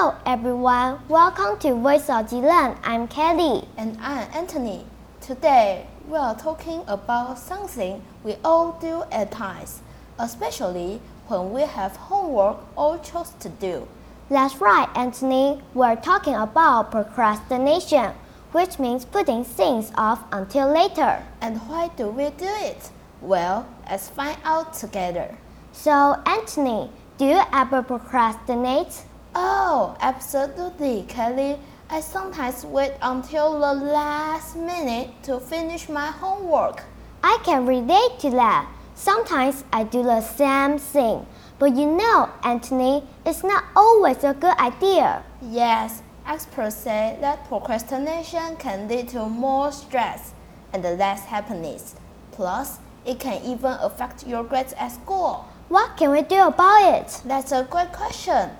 Hello everyone, welcome to Voice of Zealand. I'm Kelly. And I'm Anthony. Today we are talking about something we all do at times, especially when we have homework or chores to do. That's right, Anthony. We're talking about procrastination, which means putting things off until later. And why do we do it? Well, let's find out together. So, Anthony, do you ever procrastinate? Oh, absolutely, Kelly. I sometimes wait until the last minute to finish my homework. I can relate to that. Sometimes I do the same thing. But you know, Anthony, it's not always a good idea. Yes, experts say that procrastination can lead to more stress and less happiness. Plus, it can even affect your grades at school. What can we do about it? That's a great question.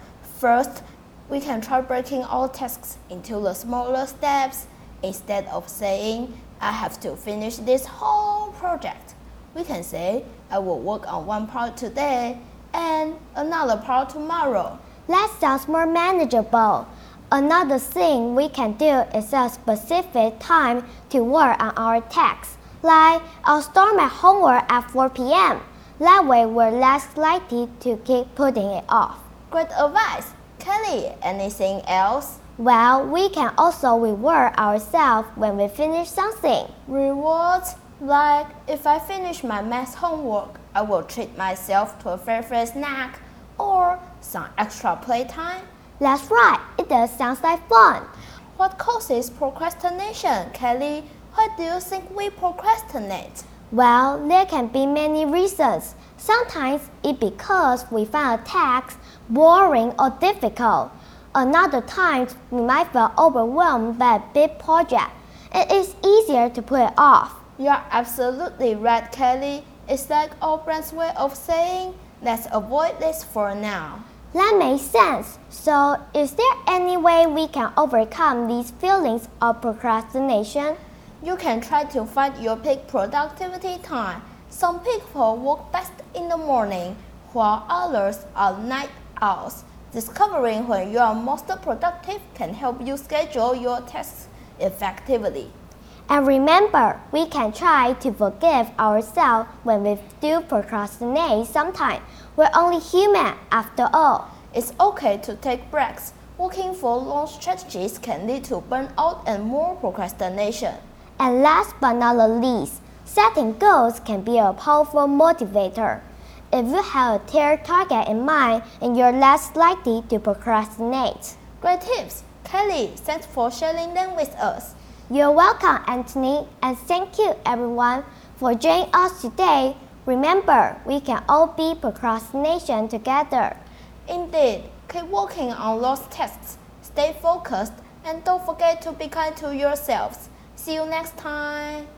First, we can try breaking all tasks into the smaller steps. Instead of saying, I have to finish this whole project, we can say, I will work on one part today and another part tomorrow. That sounds more manageable. Another thing we can do is set a specific time to work on our tasks. Like, I'll start my homework at 4 p.m. That way, we're less likely to keep putting it off. Great advice. Kelly, anything else? Well, we can also reward ourselves when we finish something. Rewards? Like, if I finish my math homework, I will treat myself to a favorite snack or some extra playtime. That's right, it does sound like fun. What causes procrastination, Kelly? Why do you think we procrastinate? Well, there can be many reasons. Sometimes it's because we find a task boring or difficult. Another times we might feel overwhelmed by a big project. It is easier to put it off. You're absolutely right, Kelly. It's like brain's way of saying, let's avoid this for now. That makes sense. So, is there any way we can overcome these feelings of procrastination? You can try to find your peak productivity time. Some people work best in the morning, while others are night owls. Discovering when you are most productive can help you schedule your tasks effectively. And remember, we can try to forgive ourselves when we do procrastinate sometimes. We're only human after all. It's okay to take breaks. Working for long strategies can lead to burnout and more procrastination. And last but not the least, setting goals can be a powerful motivator. If you have a clear target in mind, and you're less likely to procrastinate. Great tips! Kelly, thanks for sharing them with us. You're welcome, Anthony, and thank you everyone for joining us today. Remember, we can all beat procrastination together. Indeed, keep working on those tasks, stay focused, and don't forget to be kind to yourselves. See you next time.